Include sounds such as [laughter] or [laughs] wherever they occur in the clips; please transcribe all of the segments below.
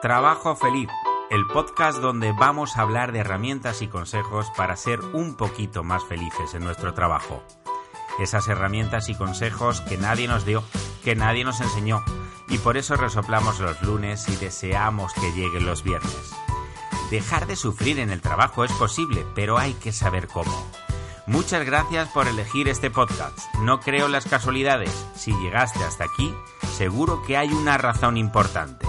Trabajo Feliz, el podcast donde vamos a hablar de herramientas y consejos para ser un poquito más felices en nuestro trabajo. Esas herramientas y consejos que nadie nos dio, que nadie nos enseñó, y por eso resoplamos los lunes y deseamos que lleguen los viernes. Dejar de sufrir en el trabajo es posible, pero hay que saber cómo. Muchas gracias por elegir este podcast. No creo en las casualidades. Si llegaste hasta aquí, seguro que hay una razón importante.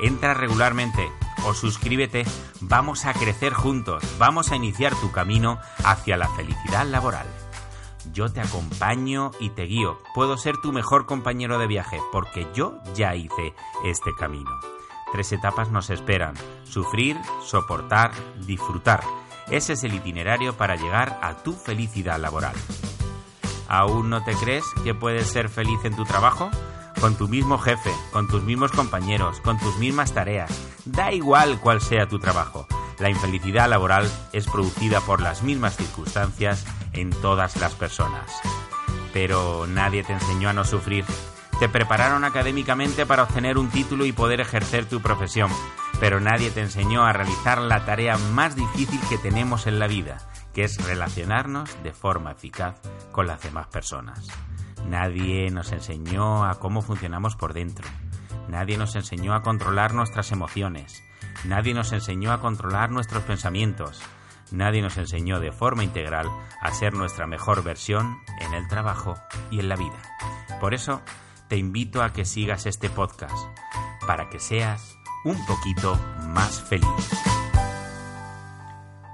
Entra regularmente o suscríbete, vamos a crecer juntos, vamos a iniciar tu camino hacia la felicidad laboral. Yo te acompaño y te guío, puedo ser tu mejor compañero de viaje porque yo ya hice este camino. Tres etapas nos esperan, sufrir, soportar, disfrutar. Ese es el itinerario para llegar a tu felicidad laboral. ¿Aún no te crees que puedes ser feliz en tu trabajo? Con tu mismo jefe, con tus mismos compañeros, con tus mismas tareas. Da igual cuál sea tu trabajo. La infelicidad laboral es producida por las mismas circunstancias en todas las personas. Pero nadie te enseñó a no sufrir. Te prepararon académicamente para obtener un título y poder ejercer tu profesión, pero nadie te enseñó a realizar la tarea más difícil que tenemos en la vida, que es relacionarnos de forma eficaz con las demás personas. Nadie nos enseñó a cómo funcionamos por dentro. Nadie nos enseñó a controlar nuestras emociones. Nadie nos enseñó a controlar nuestros pensamientos. Nadie nos enseñó de forma integral a ser nuestra mejor versión en el trabajo y en la vida. Por eso te invito a que sigas este podcast, para que seas un poquito más feliz.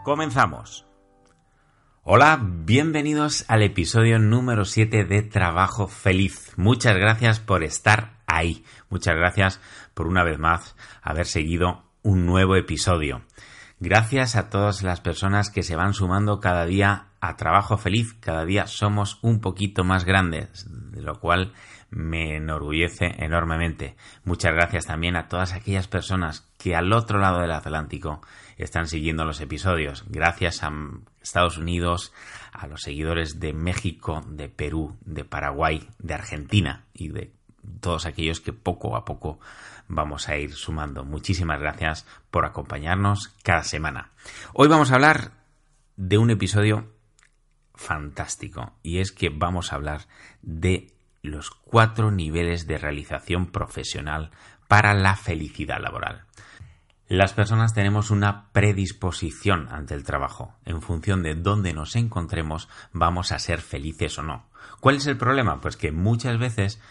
Comenzamos. Hola, bienvenidos al episodio número 7 de Trabajo Feliz. Muchas gracias por estar ahí. Muchas gracias por una vez más haber seguido un nuevo episodio. Gracias a todas las personas que se van sumando cada día a Trabajo Feliz. Cada día somos un poquito más grandes, de lo cual me enorgullece enormemente. Muchas gracias también a todas aquellas personas que al otro lado del Atlántico están siguiendo los episodios. Gracias a Estados Unidos, a los seguidores de México, de Perú, de Paraguay, de Argentina y de todos aquellos que poco a poco vamos a ir sumando. Muchísimas gracias por acompañarnos cada semana. Hoy vamos a hablar de un episodio fantástico y es que vamos a hablar de los cuatro niveles de realización profesional para la felicidad laboral. Las personas tenemos una predisposición ante el trabajo. En función de dónde nos encontremos, vamos a ser felices o no. ¿Cuál es el problema? Pues que muchas veces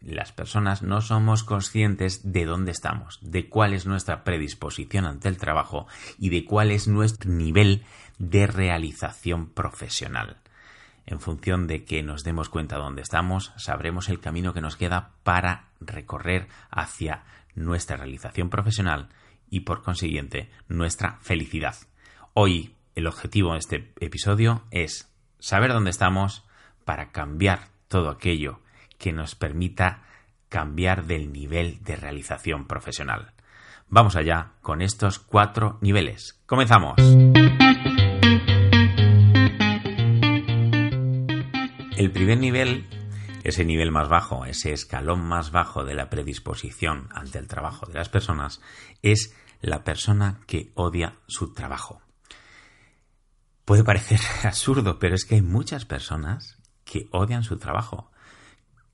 las personas no somos conscientes de dónde estamos, de cuál es nuestra predisposición ante el trabajo y de cuál es nuestro nivel de realización profesional. En función de que nos demos cuenta de dónde estamos, sabremos el camino que nos queda para recorrer hacia nuestra realización profesional y por consiguiente nuestra felicidad. Hoy el objetivo de este episodio es saber dónde estamos para cambiar todo aquello que nos permita cambiar del nivel de realización profesional. Vamos allá con estos cuatro niveles. Comenzamos. El primer nivel, ese nivel más bajo, ese escalón más bajo de la predisposición ante el trabajo de las personas, es la persona que odia su trabajo. Puede parecer [laughs] absurdo, pero es que hay muchas personas que odian su trabajo,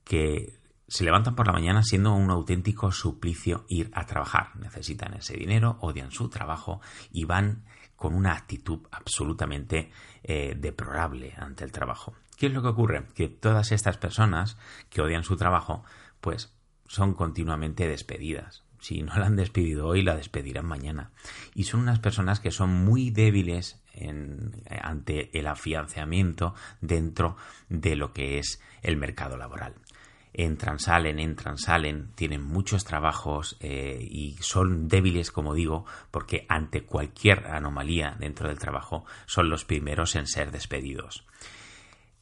que se levantan por la mañana siendo un auténtico suplicio ir a trabajar. Necesitan ese dinero, odian su trabajo y van con una actitud absolutamente eh, deplorable ante el trabajo. ¿Qué es lo que ocurre? Que todas estas personas que odian su trabajo, pues son continuamente despedidas. Si no la han despedido hoy, la despedirán mañana. Y son unas personas que son muy débiles ante el afianzamiento dentro de lo que es el mercado laboral. Entran, salen, entran, salen, tienen muchos trabajos eh, y son débiles, como digo, porque ante cualquier anomalía dentro del trabajo son los primeros en ser despedidos.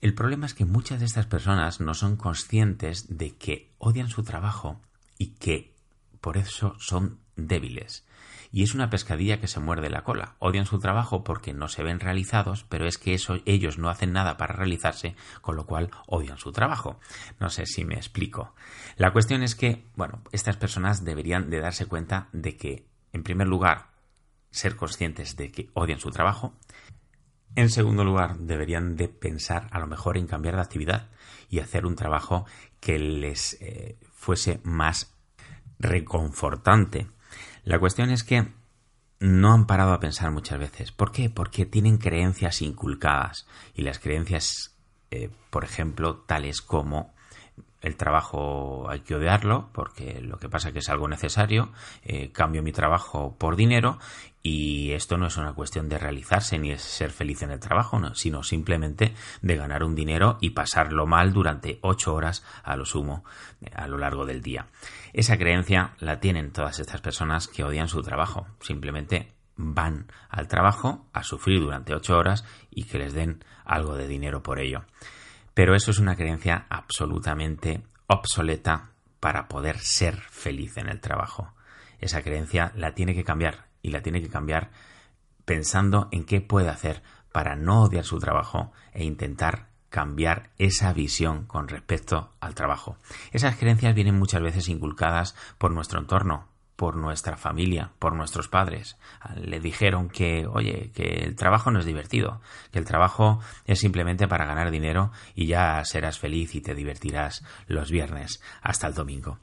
El problema es que muchas de estas personas no son conscientes de que odian su trabajo y que por eso son débiles. Y es una pescadilla que se muerde la cola. Odian su trabajo porque no se ven realizados, pero es que eso, ellos no hacen nada para realizarse, con lo cual odian su trabajo. No sé si me explico. La cuestión es que, bueno, estas personas deberían de darse cuenta de que, en primer lugar, ser conscientes de que odian su trabajo. En segundo lugar, deberían de pensar a lo mejor en cambiar de actividad y hacer un trabajo que les eh, fuese más reconfortante. La cuestión es que no han parado a pensar muchas veces. ¿Por qué? Porque tienen creencias inculcadas. Y las creencias, eh, por ejemplo, tales como el trabajo hay que odiarlo porque lo que pasa es que es algo necesario, eh, cambio mi trabajo por dinero y esto no es una cuestión de realizarse ni es ser feliz en el trabajo, sino simplemente de ganar un dinero y pasarlo mal durante ocho horas a lo sumo eh, a lo largo del día. Esa creencia la tienen todas estas personas que odian su trabajo, simplemente van al trabajo a sufrir durante ocho horas y que les den algo de dinero por ello. Pero eso es una creencia absolutamente obsoleta para poder ser feliz en el trabajo. Esa creencia la tiene que cambiar y la tiene que cambiar pensando en qué puede hacer para no odiar su trabajo e intentar cambiar esa visión con respecto al trabajo. Esas creencias vienen muchas veces inculcadas por nuestro entorno, por nuestra familia, por nuestros padres. Le dijeron que, oye, que el trabajo no es divertido, que el trabajo es simplemente para ganar dinero y ya serás feliz y te divertirás los viernes hasta el domingo.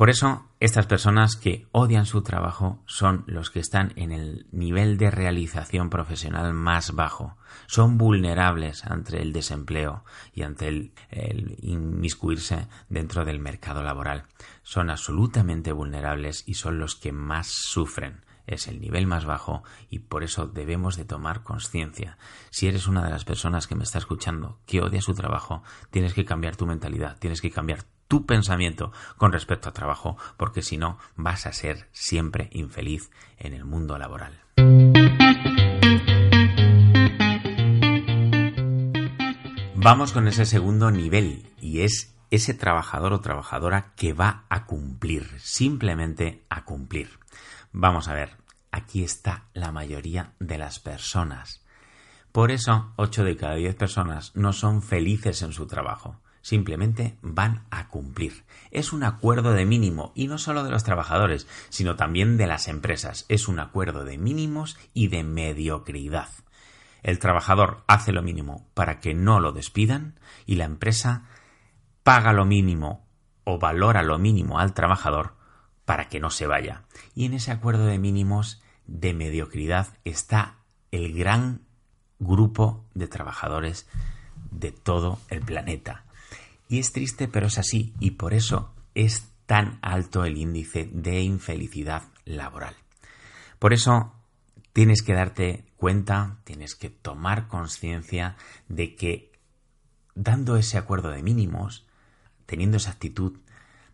Por eso, estas personas que odian su trabajo son los que están en el nivel de realización profesional más bajo. Son vulnerables ante el desempleo y ante el, inmiscuirse dentro del mercado laboral. Son absolutamente vulnerables y son los que más sufren es el nivel más bajo y por eso debemos de tomar conciencia. Si eres una de las personas que me está escuchando que odia su trabajo, tienes que cambiar tu mentalidad, tienes que cambiar tu pensamiento con respecto al trabajo, porque si no vas a ser siempre infeliz en el mundo laboral. Vamos con ese segundo nivel y es ese trabajador o trabajadora que va a cumplir, simplemente a cumplir. Vamos a ver, aquí está la mayoría de las personas. Por eso, 8 de cada 10 personas no son felices en su trabajo simplemente van a cumplir. Es un acuerdo de mínimo y no solo de los trabajadores, sino también de las empresas. Es un acuerdo de mínimos y de mediocridad. El trabajador hace lo mínimo para que no lo despidan y la empresa paga lo mínimo o valora lo mínimo al trabajador para que no se vaya. Y en ese acuerdo de mínimos de mediocridad está el gran grupo de trabajadores de todo el planeta. Y es triste, pero es así, y por eso es tan alto el índice de infelicidad laboral. Por eso tienes que darte cuenta, tienes que tomar conciencia de que dando ese acuerdo de mínimos, teniendo esa actitud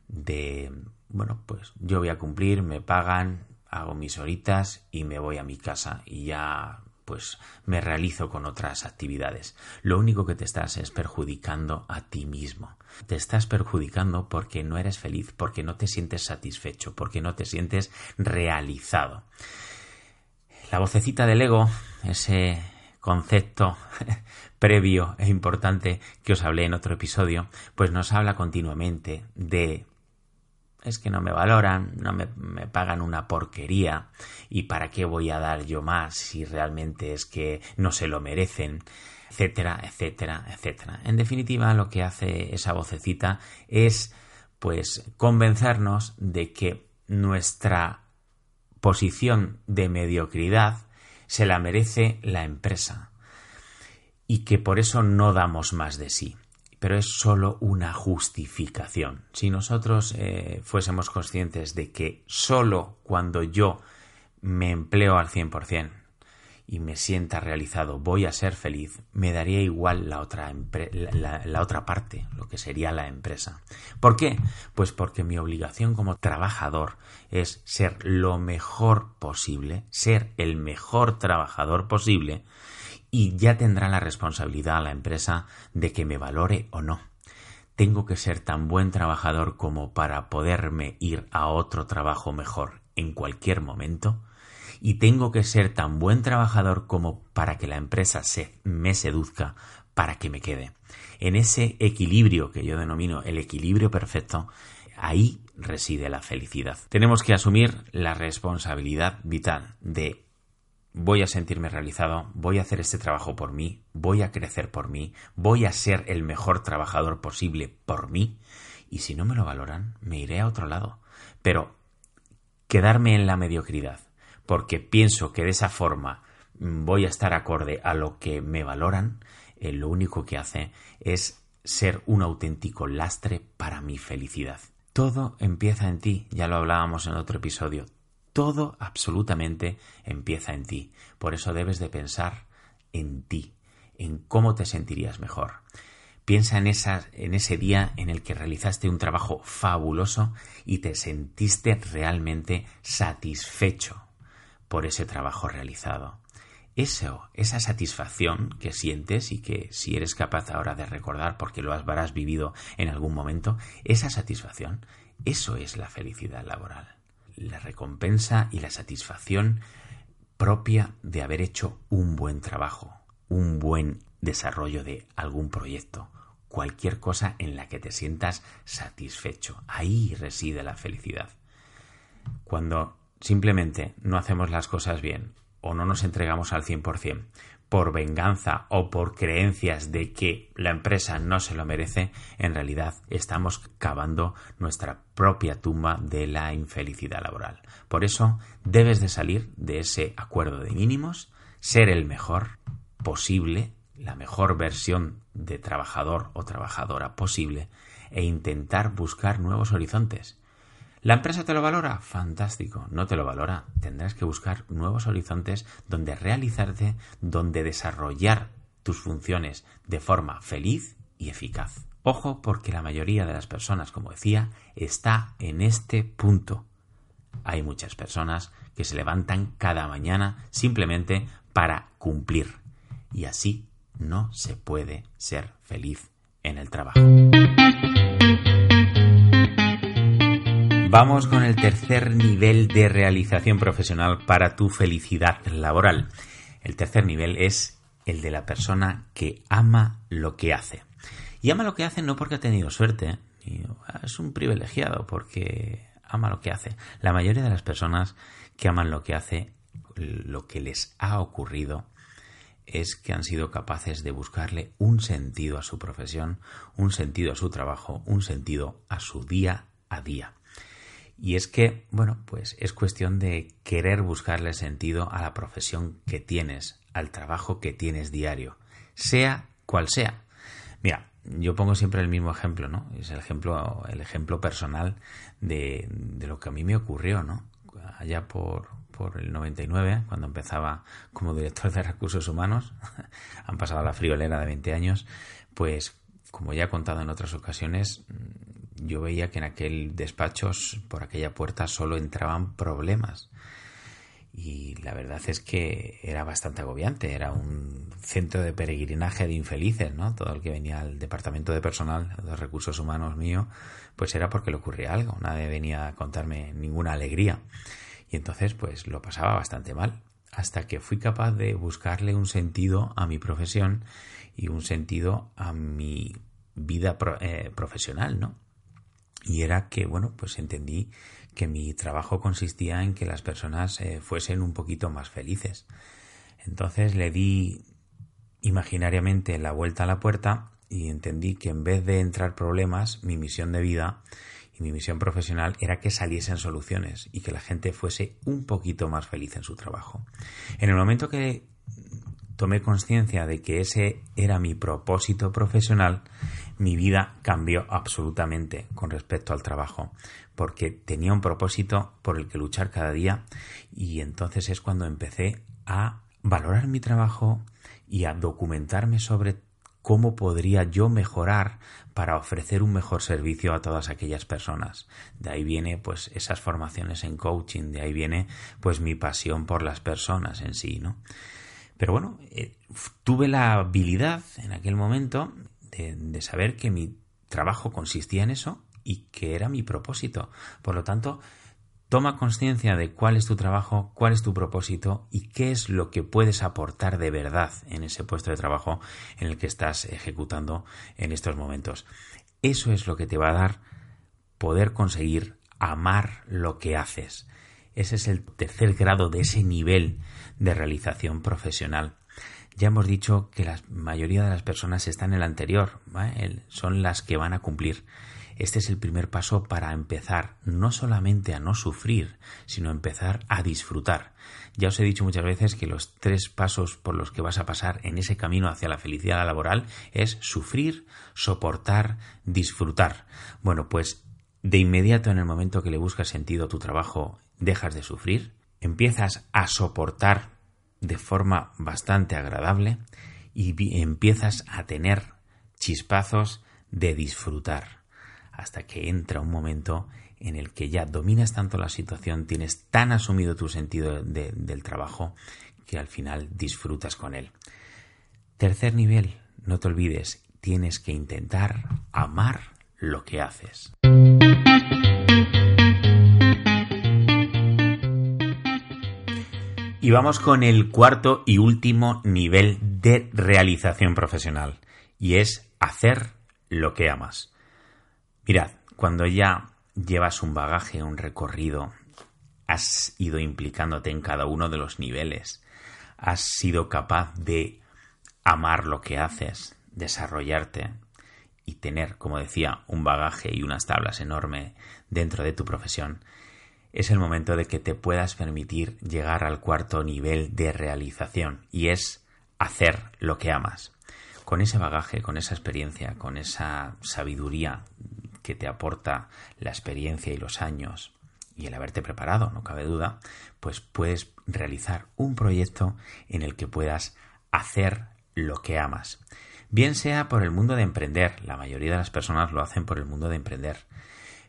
de, bueno, pues yo voy a cumplir, me pagan, hago mis horitas y me voy a mi casa y ya pues me realizo con otras actividades. Lo único que te estás es perjudicando a ti mismo. Te estás perjudicando porque no eres feliz, porque no te sientes satisfecho, porque no te sientes realizado. La vocecita del ego, ese concepto [laughs] previo e importante que os hablé en otro episodio, pues nos habla continuamente de es que no me valoran, no me, pagan una porquería y para qué voy a dar yo más si realmente es que no se lo merecen, etcétera, etcétera, etcétera. En definitiva, lo que hace esa vocecita es pues convencernos de que nuestra posición de mediocridad se la merece la empresa y que por eso no damos más de sí pero es solo una justificación. Si nosotros eh, fuésemos conscientes de que solo cuando yo me empleo al 100% y me sienta realizado voy a ser feliz, me daría igual la otra, la otra parte, lo que sería la empresa. ¿Por qué? Pues porque mi obligación como trabajador es ser lo mejor posible, ser el mejor trabajador posible, y ya tendrá la responsabilidad la empresa de que me valore o no. Tengo que ser tan buen trabajador como para poderme ir a otro trabajo mejor en cualquier momento. y tengo que ser tan buen trabajador como para que la empresa se me seduzca para que me quede. En ese equilibrio que yo denomino el equilibrio perfecto, ahí reside la felicidad. Tenemos que asumir la responsabilidad vital de voy a sentirme realizado, voy a hacer este trabajo por mí, voy a crecer por mí, voy a ser el mejor trabajador posible por mí, y si no me lo valoran, me iré a otro lado. Pero quedarme en la mediocridad, porque pienso que de esa forma voy a estar acorde a lo que me valoran, eh, lo único que hace es ser un auténtico lastre para mi felicidad. Todo empieza en ti, ya lo hablábamos en otro episodio, todo absolutamente empieza en ti. Por eso debes de pensar en ti, en cómo te sentirías mejor. Piensa en, esa, en ese día en el que realizaste un trabajo fabuloso y te sentiste realmente satisfecho por ese trabajo realizado. Eso, esa satisfacción que sientes y que si eres capaz ahora de recordar porque lo habrás vivido en algún momento, esa satisfacción, eso es la felicidad laboral la recompensa y la satisfacción propia de haber hecho un buen trabajo, un buen desarrollo de algún proyecto, cualquier cosa en la que te sientas satisfecho. Ahí reside la felicidad. Cuando simplemente no hacemos las cosas bien o no nos entregamos al 100%, por venganza o por creencias de que la empresa no se lo merece, en realidad estamos cavando nuestra propia tumba de la infelicidad laboral. Por eso debes de salir de ese acuerdo de mínimos, ser el mejor posible, la mejor versión de trabajador o trabajadora posible e intentar buscar nuevos horizontes. ¿La empresa te lo valora? Fantástico. No te lo valora. Tendrás que buscar nuevos horizontes donde realizarte, donde desarrollar tus funciones de forma feliz y eficaz. Ojo porque la mayoría de las personas, como decía, está en este punto. Hay muchas personas que se levantan cada mañana simplemente para cumplir. Y así no se puede ser feliz en el trabajo. Vamos con el tercer nivel de realización profesional para tu felicidad laboral. El tercer nivel es el de la persona que ama lo que hace. Y ama lo que hace no porque ha tenido suerte, es un privilegiado porque ama lo que hace. La mayoría de las personas que aman lo que hace, lo que les ha ocurrido es que han sido capaces de buscarle un sentido a su profesión, un sentido a su trabajo, un sentido a su día a día. Y es que, bueno, pues es cuestión de querer buscarle sentido a la profesión que tienes, al trabajo que tienes diario, sea cual sea. Mira, yo pongo siempre el mismo ejemplo, ¿no? Es el ejemplo, el ejemplo personal de, de lo que a mí me ocurrió, ¿no? Allá por, por el 99, cuando empezaba como director de recursos humanos, [laughs] han pasado la friolera de 20 años, pues como ya he contado en otras ocasiones, yo veía que en aquel despacho, por aquella puerta, solo entraban problemas. Y la verdad es que era bastante agobiante, era un centro de peregrinaje de infelices, ¿no? Todo el que venía al departamento de personal, de recursos humanos mío, pues era porque le ocurría algo, nadie venía a contarme ninguna alegría. Y entonces, pues lo pasaba bastante mal, hasta que fui capaz de buscarle un sentido a mi profesión y un sentido a mi vida eh, profesional, ¿no? Y era que, bueno, pues entendí que mi trabajo consistía en que las personas eh, fuesen un poquito más felices. Entonces le di imaginariamente la vuelta a la puerta y entendí que en vez de entrar problemas, mi misión de vida y mi misión profesional era que saliesen soluciones y que la gente fuese un poquito más feliz en su trabajo. En el momento que tomé conciencia de que ese era mi propósito profesional, mi vida cambió absolutamente con respecto al trabajo, porque tenía un propósito por el que luchar cada día y entonces es cuando empecé a valorar mi trabajo y a documentarme sobre cómo podría yo mejorar para ofrecer un mejor servicio a todas aquellas personas. De ahí viene pues esas formaciones en coaching, de ahí viene pues mi pasión por las personas en sí, ¿no? Pero bueno, eh, tuve la habilidad en aquel momento de, saber que mi trabajo consistía en eso y que era mi propósito. Por lo tanto, Toma conciencia de cuál es tu trabajo, cuál es tu propósito y qué es lo que puedes aportar de verdad en ese puesto de trabajo en el que estás ejecutando en estos momentos. Eso es lo que te va a dar poder conseguir amar lo que haces. Ese es el tercer grado de ese nivel de realización profesional. Ya hemos dicho que la mayoría de las personas están en el anterior, son las que van a cumplir. Este es el primer paso para empezar no solamente a no sufrir, sino empezar a disfrutar. Ya os he dicho muchas veces que los tres pasos por los que vas a pasar en ese camino hacia la felicidad laboral es sufrir, soportar, disfrutar. Bueno, pues de inmediato en el momento que le buscas sentido a tu trabajo, dejas de sufrir, empiezas a soportar de forma bastante agradable y empiezas a tener chispazos de disfrutar hasta que entra un momento en el que ya dominas tanto la situación, tienes tan asumido tu sentido del trabajo que al final disfrutas con él. Tercer nivel, no te olvides, tienes que intentar amar lo que haces. Y vamos con el cuarto y último nivel de realización profesional, y es hacer lo que amas. Mirad, cuando ya llevas un bagaje, un recorrido, has ido implicándote en cada uno de los niveles, has sido capaz de amar lo que haces, desarrollarte y tener, como decía, un bagaje y unas tablas enorme dentro de tu profesión, es el momento de que te puedas permitir llegar al cuarto nivel de realización y es hacer lo que amas. Con ese bagaje, con esa experiencia, con esa sabiduría que te aporta la experiencia y los años y el haberte preparado, no cabe duda, pues puedes realizar un proyecto en el que puedas hacer lo que amas. Bien sea por el mundo de emprender, la mayoría de las personas lo hacen por el mundo de emprender,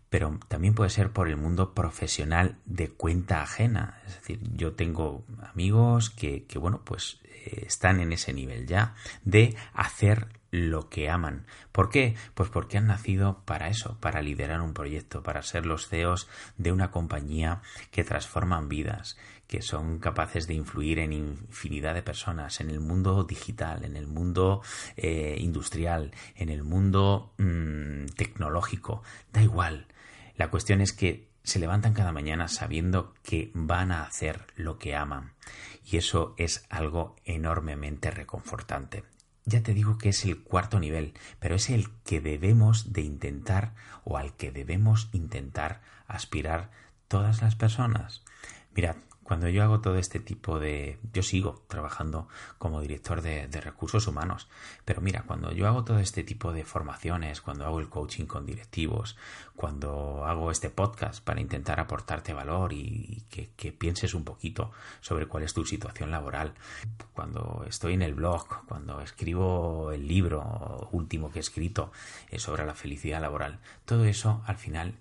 pero también puede ser por el mundo profesional de cuenta ajena. Es decir, yo tengo amigos que, que bueno, pues eh, están en ese nivel ya de hacer lo que aman. ¿Por qué? Pues porque han nacido para eso, para liderar un proyecto, para ser los CEOs de una compañía que transforman vidas, que son capaces de influir en infinidad de personas, en el mundo digital, en el mundo eh, industrial, en el mundo mm, tecnológico. Da igual. La cuestión es que se levantan cada mañana sabiendo que van a hacer lo que aman. Y eso es algo enormemente reconfortante. Ya te digo que es el cuarto nivel, pero es el que debemos de intentar o al que debemos intentar aspirar todas las personas. Mirad, cuando yo hago todo este tipo de... Yo sigo trabajando como director de, recursos humanos, pero mira, cuando yo hago todo este tipo de formaciones, cuando hago el coaching con directivos, cuando hago este podcast para intentar aportarte valor y, que, pienses un poquito sobre cuál es tu situación laboral, cuando estoy en el blog, cuando escribo el libro último que he escrito eh, sobre la felicidad laboral, todo eso al final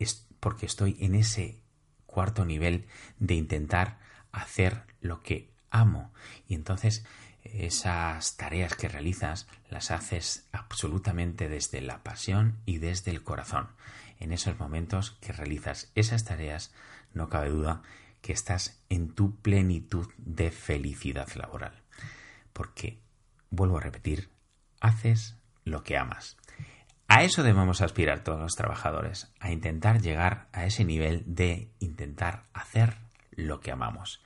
es porque estoy en ese cuarto nivel de intentar hacer lo que amo. Y entonces esas tareas que realizas las haces absolutamente desde la pasión y desde el corazón. En esos momentos que realizas esas tareas, no cabe duda que estás en tu plenitud de felicidad laboral. Porque, vuelvo a repetir, haces lo que amas. A eso debemos aspirar todos los trabajadores, a intentar llegar a ese nivel de intentar hacer lo que amamos.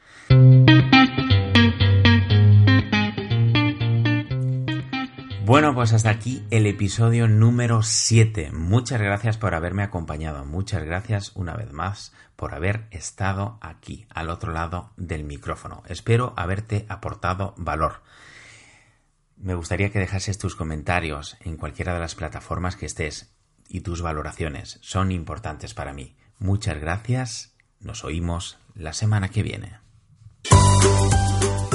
Bueno, pues hasta aquí el episodio número 7. Muchas gracias por haberme acompañado. Muchas gracias una vez más por haber estado aquí, al otro lado del micrófono. Espero haberte aportado valor. Me gustaría que dejases tus comentarios en cualquiera de las plataformas que estés y tus valoraciones son importantes para mí. Muchas gracias. Nos oímos la semana que viene.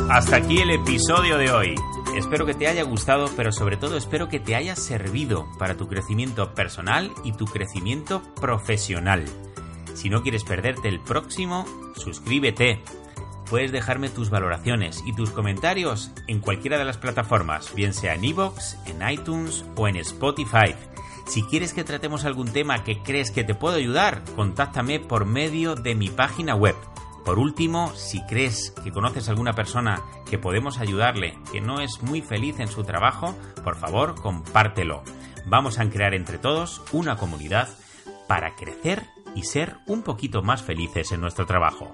Hasta aquí el episodio de hoy. Espero que te haya gustado, pero sobre todo espero que te haya servido para tu crecimiento personal y tu crecimiento profesional. Si no quieres perderte el próximo, suscríbete puedes dejarme tus valoraciones y tus comentarios en cualquiera de las plataformas, bien sea en iVoox, en iTunes o en Spotify. Si quieres que tratemos algún tema que crees que te puedo ayudar, contáctame por medio de mi página web. Por último, si crees que conoces a alguna persona que podemos ayudarle, que no es muy feliz en su trabajo, por favor, compártelo. Vamos a crear entre todos una comunidad para crecer y ser un poquito más felices en nuestro trabajo.